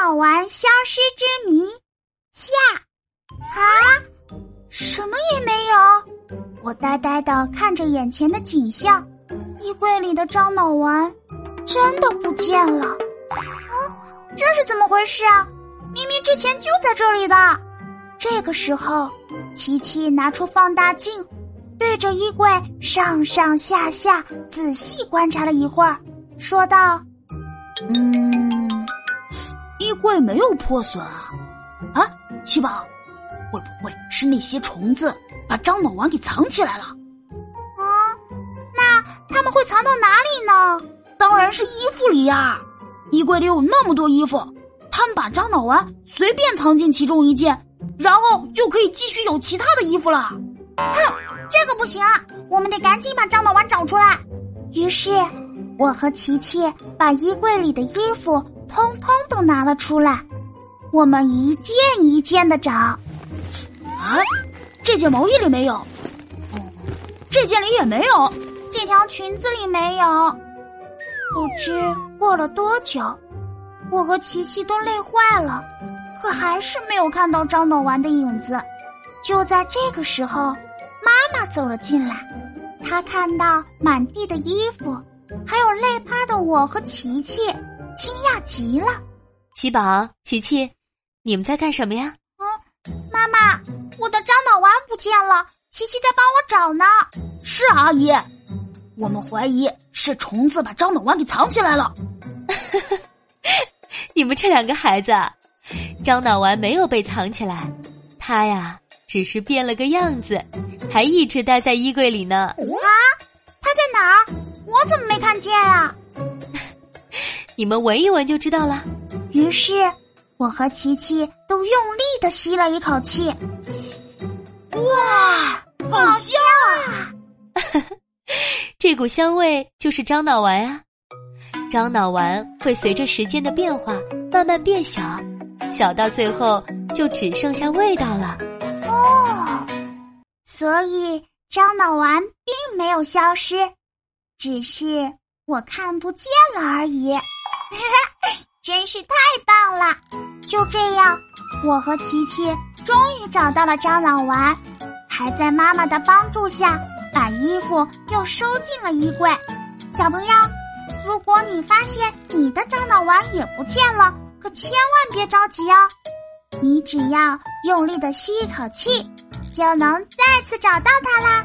脑丸消失之谜下啊，什么也没有。我呆呆的看着眼前的景象，衣柜里的樟脑丸真的不见了。啊，这是怎么回事啊？明明之前就在这里的。这个时候，琪琪拿出放大镜，对着衣柜上上下下仔细观察了一会儿，说道：“嗯，衣柜没有破损啊。啊，七宝，会不会是那些虫子把樟脑丸给藏起来了？啊，那他们会藏到哪里呢？当然是衣服里呀！衣柜里有那么多衣服，他们把樟脑丸随便藏进其中一件。”然后就可以继续有其他的衣服了。哼，这个不行啊！我们得赶紧把樟脑丸找出来。于是，我和琪琪把衣柜里的衣服通通都拿了出来，我们一件一件的找。啊，这件毛衣里没有，这件里也没有，这条裙子里没有。不知过了多久，我和琪琪都累坏了。可还是没有看到樟脑丸的影子。就在这个时候，妈妈走了进来。她看到满地的衣服，还有累趴的我和琪琪，惊讶极了。喜宝、琪琪，你们在干什么呀？嗯，妈妈，我的樟脑丸不见了，琪琪在帮我找呢。是阿姨，我们怀疑是虫子把樟脑丸给藏起来了。你们这两个孩子。樟脑丸没有被藏起来，它呀只是变了个样子，还一直待在衣柜里呢。啊，它在哪儿？我怎么没看见啊？你们闻一闻就知道了。于是，我和琪琪都用力的吸了一口气。哇，好香啊！这股香味就是樟脑丸啊。樟脑丸会随着时间的变化慢慢变小。小到最后就只剩下味道了，哦，所以樟脑丸并没有消失，只是我看不见了而已。真是太棒了！就这样，我和琪琪终于找到了樟脑丸，还在妈妈的帮助下把衣服又收进了衣柜。小朋友，如果你发现你的樟脑丸也不见了，可千万别着急哦，你只要用力的吸一口气，就能再次找到它啦。